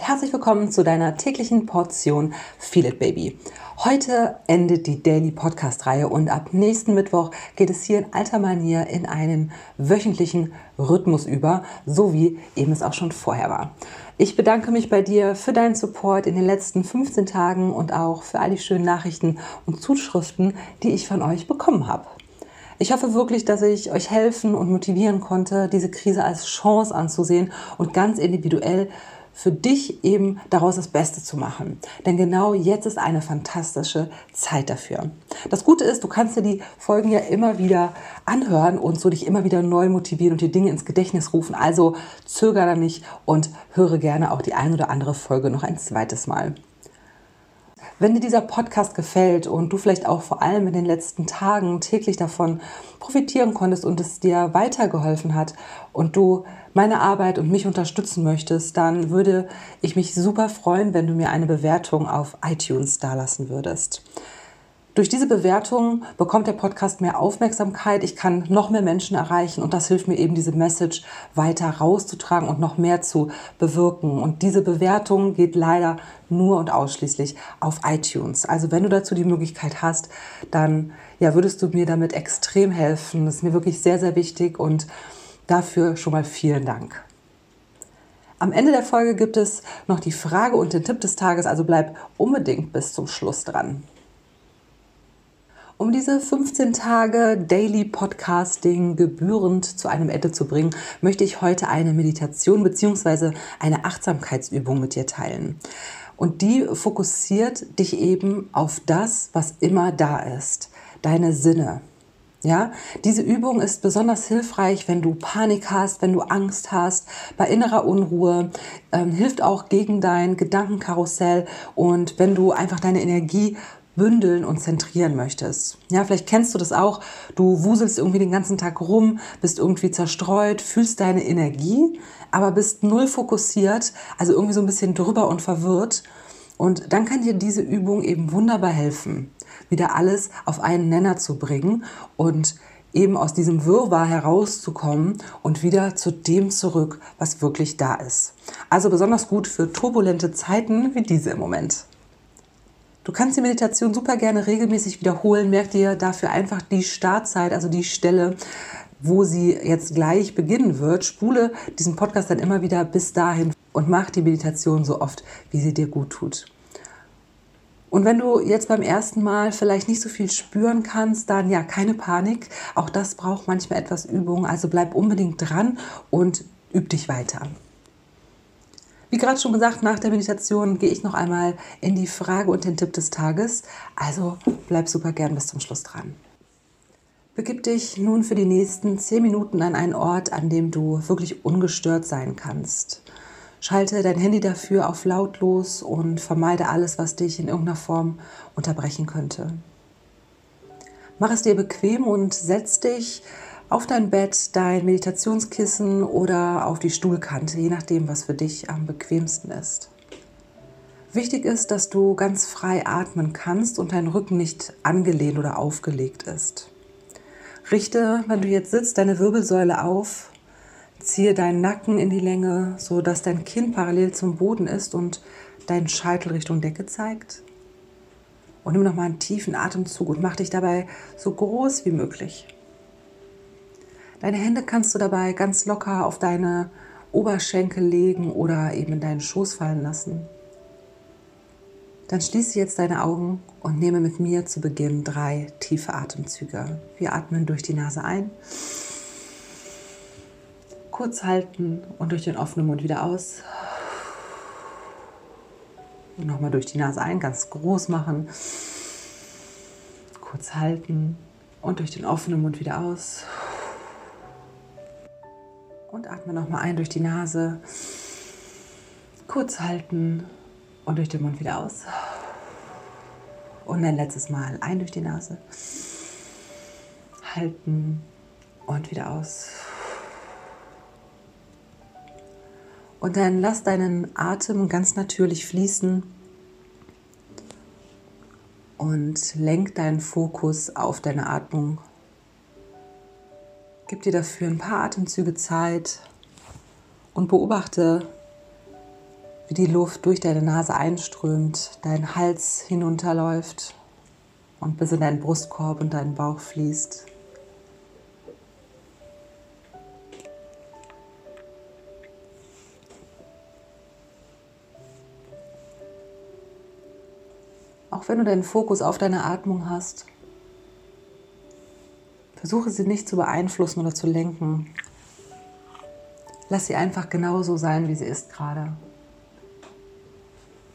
herzlich willkommen zu deiner täglichen Portion Feel It Baby. Heute endet die Daily Podcast Reihe und ab nächsten Mittwoch geht es hier in alter Manier in einen wöchentlichen Rhythmus über, so wie eben es auch schon vorher war. Ich bedanke mich bei dir für deinen Support in den letzten 15 Tagen und auch für all die schönen Nachrichten und Zuschriften, die ich von euch bekommen habe. Ich hoffe wirklich, dass ich euch helfen und motivieren konnte, diese Krise als Chance anzusehen und ganz individuell für dich eben daraus das Beste zu machen. Denn genau jetzt ist eine fantastische Zeit dafür. Das Gute ist, du kannst dir die Folgen ja immer wieder anhören und so dich immer wieder neu motivieren und die Dinge ins Gedächtnis rufen. Also zögere nicht und höre gerne auch die ein oder andere Folge noch ein zweites Mal. Wenn dir dieser Podcast gefällt und du vielleicht auch vor allem in den letzten Tagen täglich davon profitieren konntest und es dir weitergeholfen hat und du meine Arbeit und mich unterstützen möchtest, dann würde ich mich super freuen, wenn du mir eine Bewertung auf iTunes dalassen würdest. Durch diese Bewertung bekommt der Podcast mehr Aufmerksamkeit. Ich kann noch mehr Menschen erreichen und das hilft mir eben, diese Message weiter rauszutragen und noch mehr zu bewirken. Und diese Bewertung geht leider nur und ausschließlich auf iTunes. Also wenn du dazu die Möglichkeit hast, dann ja, würdest du mir damit extrem helfen. Das ist mir wirklich sehr, sehr wichtig und dafür schon mal vielen Dank. Am Ende der Folge gibt es noch die Frage und den Tipp des Tages, also bleib unbedingt bis zum Schluss dran. Um diese 15 Tage Daily Podcasting gebührend zu einem Ende zu bringen, möchte ich heute eine Meditation bzw. eine Achtsamkeitsübung mit dir teilen. Und die fokussiert dich eben auf das, was immer da ist, deine Sinne. Ja, diese Übung ist besonders hilfreich, wenn du Panik hast, wenn du Angst hast, bei innerer Unruhe, ähm, hilft auch gegen dein Gedankenkarussell und wenn du einfach deine Energie bündeln und zentrieren möchtest. Ja, vielleicht kennst du das auch. Du wuselst irgendwie den ganzen Tag rum, bist irgendwie zerstreut, fühlst deine Energie, aber bist null fokussiert, also irgendwie so ein bisschen drüber und verwirrt. Und dann kann dir diese Übung eben wunderbar helfen, wieder alles auf einen Nenner zu bringen und eben aus diesem Wirrwarr herauszukommen und wieder zu dem zurück, was wirklich da ist. Also besonders gut für turbulente Zeiten wie diese im Moment. Du kannst die Meditation super gerne regelmäßig wiederholen. Merk dir dafür einfach die Startzeit, also die Stelle, wo sie jetzt gleich beginnen wird. Spule diesen Podcast dann immer wieder bis dahin und mach die Meditation so oft, wie sie dir gut tut. Und wenn du jetzt beim ersten Mal vielleicht nicht so viel spüren kannst, dann ja, keine Panik. Auch das braucht manchmal etwas Übung. Also bleib unbedingt dran und üb dich weiter. Wie gerade schon gesagt, nach der Meditation gehe ich noch einmal in die Frage und den Tipp des Tages. Also bleib super gern bis zum Schluss dran. Begib dich nun für die nächsten zehn Minuten an einen Ort, an dem du wirklich ungestört sein kannst. Schalte dein Handy dafür auf lautlos und vermeide alles, was dich in irgendeiner Form unterbrechen könnte. Mach es dir bequem und setz dich auf dein Bett, dein Meditationskissen oder auf die Stuhlkante, je nachdem, was für dich am bequemsten ist. Wichtig ist, dass du ganz frei atmen kannst und dein Rücken nicht angelehnt oder aufgelegt ist. Richte, wenn du jetzt sitzt, deine Wirbelsäule auf, ziehe deinen Nacken in die Länge, so dass dein Kinn parallel zum Boden ist und dein Scheitel Richtung Decke zeigt. Und nimm nochmal einen tiefen Atemzug und mach dich dabei so groß wie möglich. Deine Hände kannst du dabei ganz locker auf deine Oberschenkel legen oder eben in deinen Schoß fallen lassen. Dann schließe jetzt deine Augen und nehme mit mir zu Beginn drei tiefe Atemzüge. Wir atmen durch die Nase ein, kurz halten und durch den offenen Mund wieder aus. Und nochmal durch die Nase ein, ganz groß machen, kurz halten und durch den offenen Mund wieder aus. Und atme nochmal ein durch die Nase. Kurz halten und durch den Mund wieder aus. Und ein letztes Mal ein durch die Nase. Halten und wieder aus. Und dann lass deinen Atem ganz natürlich fließen und lenk deinen Fokus auf deine Atmung Gib dir dafür ein paar Atemzüge Zeit und beobachte, wie die Luft durch deine Nase einströmt, dein Hals hinunterläuft und bis in deinen Brustkorb und deinen Bauch fließt. Auch wenn du deinen Fokus auf deine Atmung hast, versuche sie nicht zu beeinflussen oder zu lenken. Lass sie einfach genauso sein, wie sie ist gerade.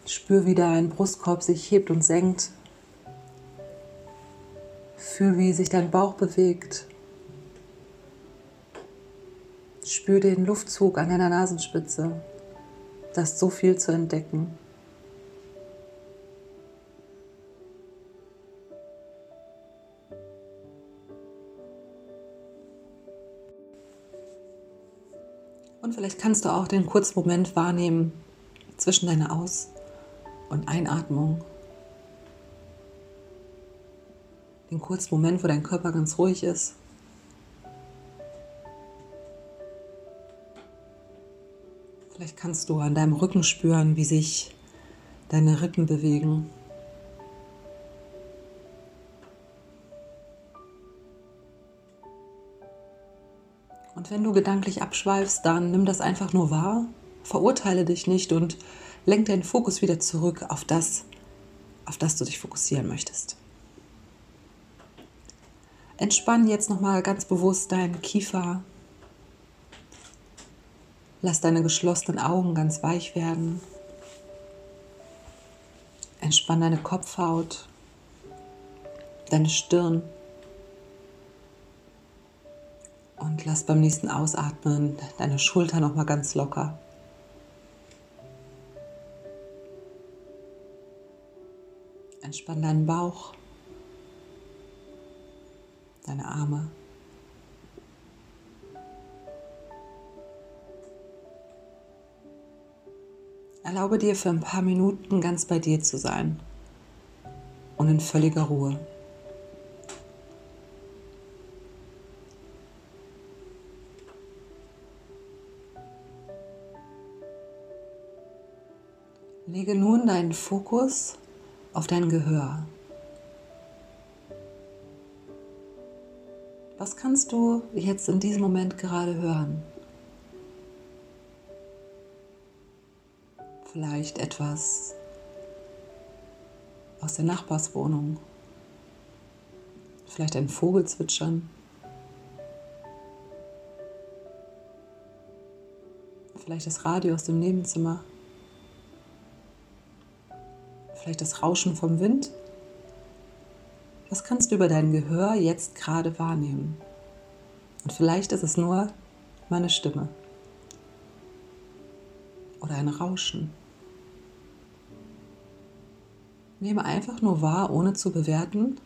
Spür, wie dein Brustkorb sich hebt und senkt. Fühl, wie sich dein Bauch bewegt. Spür den Luftzug an deiner Nasenspitze. Da ist so viel zu entdecken. Und vielleicht kannst du auch den kurzen Moment wahrnehmen zwischen deiner Aus- und Einatmung. Den kurzen Moment, wo dein Körper ganz ruhig ist. Vielleicht kannst du an deinem Rücken spüren, wie sich deine Rippen bewegen. Und wenn du gedanklich abschweifst, dann nimm das einfach nur wahr, verurteile dich nicht und lenk deinen Fokus wieder zurück auf das, auf das du dich fokussieren möchtest. Entspann jetzt nochmal ganz bewusst deinen Kiefer. Lass deine geschlossenen Augen ganz weich werden. Entspann deine Kopfhaut, deine Stirn. Und lass beim nächsten Ausatmen deine Schulter noch mal ganz locker. Entspann deinen Bauch, deine Arme. Erlaube dir für ein paar Minuten ganz bei dir zu sein und in völliger Ruhe. Lege nun deinen Fokus auf dein Gehör. Was kannst du jetzt in diesem Moment gerade hören? Vielleicht etwas aus der Nachbarswohnung. Vielleicht ein Vogel zwitschern. Vielleicht das Radio aus dem Nebenzimmer vielleicht das Rauschen vom Wind. Was kannst du über dein Gehör jetzt gerade wahrnehmen? Und vielleicht ist es nur meine Stimme oder ein Rauschen. Nehme einfach nur wahr, ohne zu bewerten,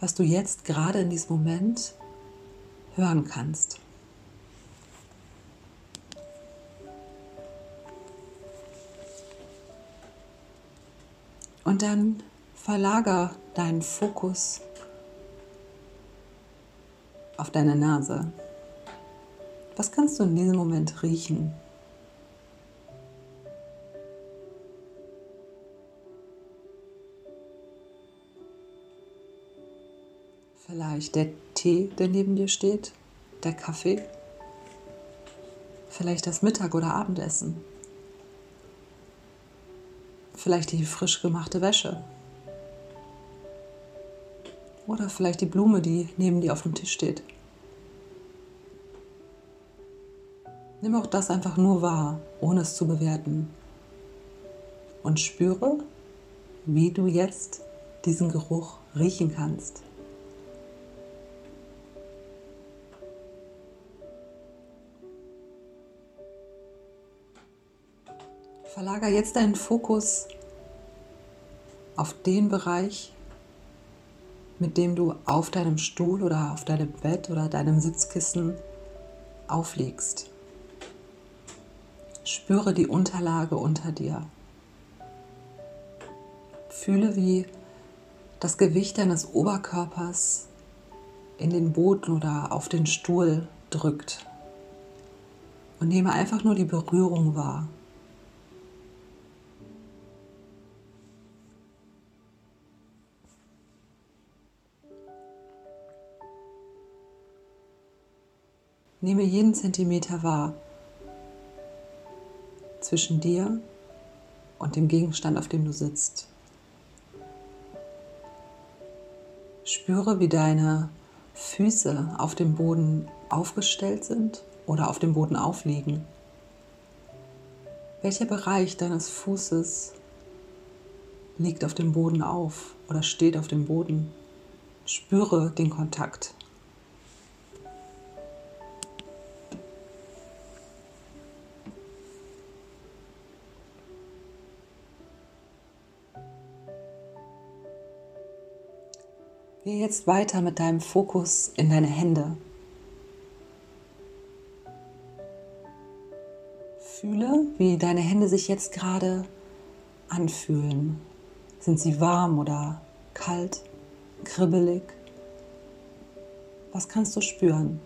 was du jetzt gerade in diesem Moment hören kannst. Und dann verlager deinen Fokus auf deine Nase. Was kannst du in diesem Moment riechen? Vielleicht der Tee, der neben dir steht, der Kaffee, vielleicht das Mittag- oder Abendessen vielleicht die frisch gemachte Wäsche. Oder vielleicht die Blume, die neben dir auf dem Tisch steht. Nimm auch das einfach nur wahr, ohne es zu bewerten. Und spüre, wie du jetzt diesen Geruch riechen kannst. Verlager jetzt deinen Fokus auf den Bereich, mit dem du auf deinem Stuhl oder auf deinem Bett oder deinem Sitzkissen aufliegst. Spüre die Unterlage unter dir. Fühle, wie das Gewicht deines Oberkörpers in den Boden oder auf den Stuhl drückt. Und nehme einfach nur die Berührung wahr. Nehme jeden Zentimeter wahr zwischen dir und dem Gegenstand, auf dem du sitzt. Spüre, wie deine Füße auf dem Boden aufgestellt sind oder auf dem Boden aufliegen. Welcher Bereich deines Fußes liegt auf dem Boden auf oder steht auf dem Boden? Spüre den Kontakt. Geh jetzt weiter mit deinem Fokus in deine Hände. Fühle, wie deine Hände sich jetzt gerade anfühlen. Sind sie warm oder kalt, kribbelig? Was kannst du spüren?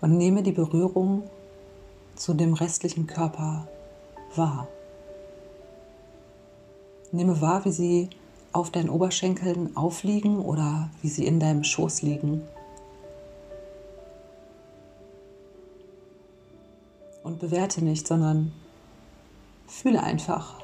Und nehme die Berührung zu dem restlichen Körper wahr. Nehme wahr, wie sie auf deinen Oberschenkeln aufliegen oder wie sie in deinem Schoß liegen. Und bewerte nicht, sondern fühle einfach.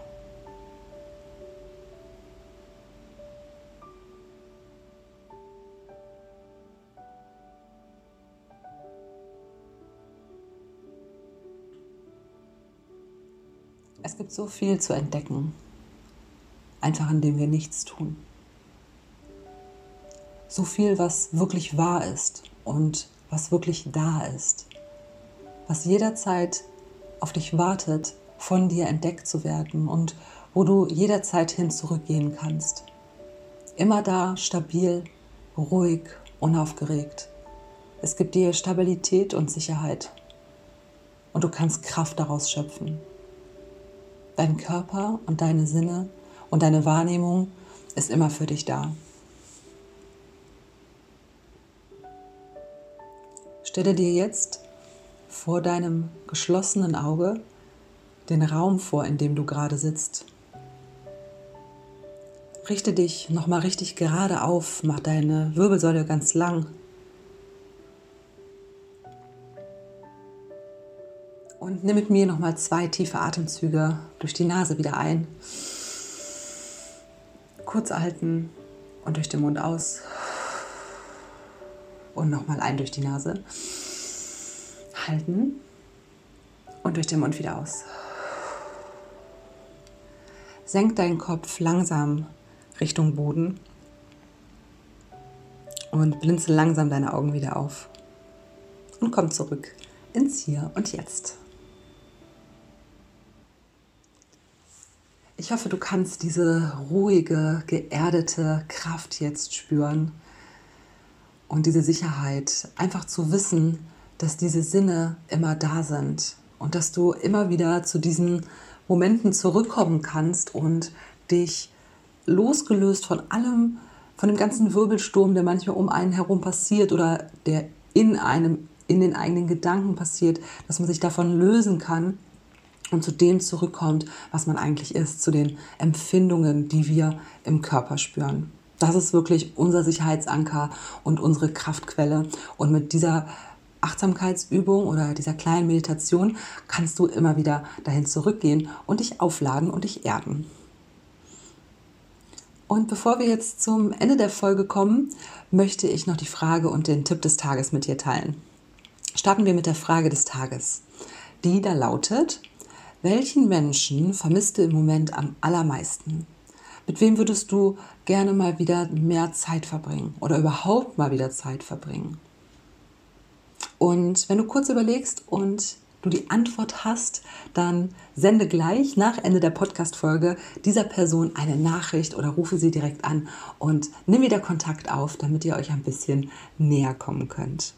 Es gibt so viel zu entdecken einfach indem wir nichts tun. So viel, was wirklich wahr ist und was wirklich da ist, was jederzeit auf dich wartet, von dir entdeckt zu werden und wo du jederzeit hin zurückgehen kannst. Immer da, stabil, ruhig, unaufgeregt. Es gibt dir Stabilität und Sicherheit und du kannst Kraft daraus schöpfen. Dein Körper und deine Sinne und deine Wahrnehmung ist immer für dich da. Stelle dir jetzt vor deinem geschlossenen Auge den Raum vor, in dem du gerade sitzt. Richte dich nochmal richtig gerade auf, mach deine Wirbelsäule ganz lang. Und nimm mit mir nochmal zwei tiefe Atemzüge durch die Nase wieder ein kurz halten und durch den Mund aus. Und nochmal ein durch die Nase. Halten und durch den Mund wieder aus. Senk deinen Kopf langsam Richtung Boden und blinzel langsam deine Augen wieder auf. Und komm zurück ins Hier und Jetzt. Ich hoffe, du kannst diese ruhige, geerdete Kraft jetzt spüren und diese Sicherheit, einfach zu wissen, dass diese Sinne immer da sind und dass du immer wieder zu diesen Momenten zurückkommen kannst und dich losgelöst von allem, von dem ganzen Wirbelsturm, der manchmal um einen herum passiert oder der in einem, in den eigenen Gedanken passiert, dass man sich davon lösen kann und zu dem zurückkommt, was man eigentlich ist, zu den Empfindungen, die wir im Körper spüren. Das ist wirklich unser Sicherheitsanker und unsere Kraftquelle. Und mit dieser Achtsamkeitsübung oder dieser kleinen Meditation kannst du immer wieder dahin zurückgehen und dich aufladen und dich erden. Und bevor wir jetzt zum Ende der Folge kommen, möchte ich noch die Frage und den Tipp des Tages mit dir teilen. Starten wir mit der Frage des Tages, die da lautet, welchen Menschen vermisst du im Moment am allermeisten? Mit wem würdest du gerne mal wieder mehr Zeit verbringen oder überhaupt mal wieder Zeit verbringen? Und wenn du kurz überlegst und du die Antwort hast, dann sende gleich nach Ende der Podcast-Folge dieser Person eine Nachricht oder rufe sie direkt an und nimm wieder Kontakt auf, damit ihr euch ein bisschen näher kommen könnt.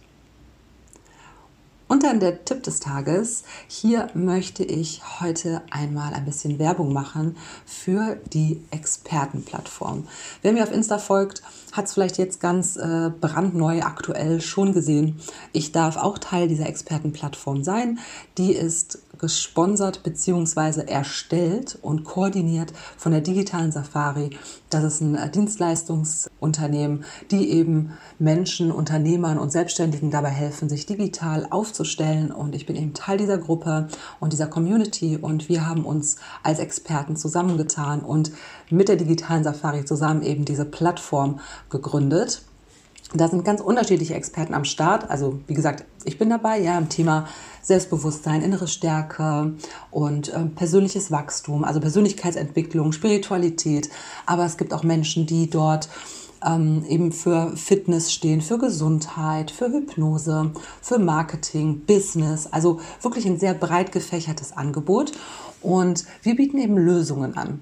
Und dann der Tipp des Tages. Hier möchte ich heute einmal ein bisschen Werbung machen für die Expertenplattform. Wer mir auf Insta folgt, hat es vielleicht jetzt ganz äh, brandneu aktuell schon gesehen. Ich darf auch Teil dieser Expertenplattform sein. Die ist gesponsert bzw. erstellt und koordiniert von der digitalen Safari. Das ist ein äh, Dienstleistungsunternehmen, die eben Menschen, Unternehmern und Selbstständigen dabei helfen, sich digital aufzustellen. Und ich bin eben Teil dieser Gruppe und dieser Community. Und wir haben uns als Experten zusammengetan und mit der digitalen Safari zusammen eben diese Plattform gegründet. Da sind ganz unterschiedliche Experten am Start. Also wie gesagt, ich bin dabei, ja, im Thema Selbstbewusstsein, innere Stärke und äh, persönliches Wachstum, also Persönlichkeitsentwicklung, Spiritualität. Aber es gibt auch Menschen, die dort ähm, eben für Fitness stehen, für Gesundheit, für Hypnose, für Marketing, Business. Also wirklich ein sehr breit gefächertes Angebot. Und wir bieten eben Lösungen an.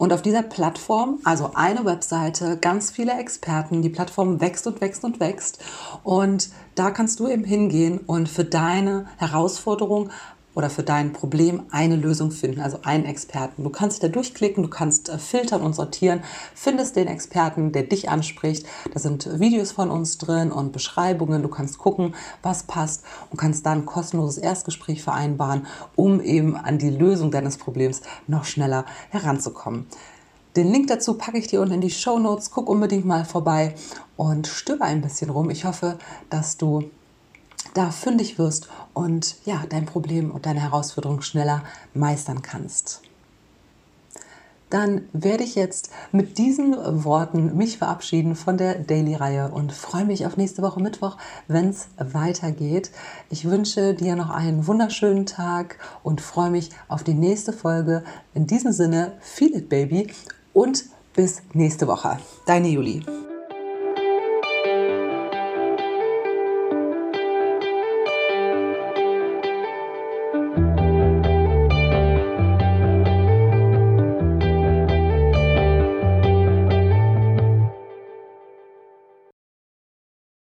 Und auf dieser Plattform, also eine Webseite, ganz viele Experten, die Plattform wächst und wächst und wächst. Und da kannst du eben hingehen und für deine Herausforderung oder für dein Problem eine Lösung finden, also einen Experten. Du kannst da durchklicken, du kannst äh, filtern und sortieren, findest den Experten, der dich anspricht. Da sind Videos von uns drin und Beschreibungen. Du kannst gucken, was passt und kannst dann ein kostenloses Erstgespräch vereinbaren, um eben an die Lösung deines Problems noch schneller heranzukommen. Den Link dazu packe ich dir unten in die Show Notes. Guck unbedingt mal vorbei und stöber ein bisschen rum. Ich hoffe, dass du da fündig wirst und ja, dein Problem und deine Herausforderung schneller meistern kannst. Dann werde ich jetzt mit diesen Worten mich verabschieden von der Daily-Reihe und freue mich auf nächste Woche Mittwoch, wenn es weitergeht. Ich wünsche dir noch einen wunderschönen Tag und freue mich auf die nächste Folge. In diesem Sinne, feel it, baby und bis nächste Woche. Deine Julie.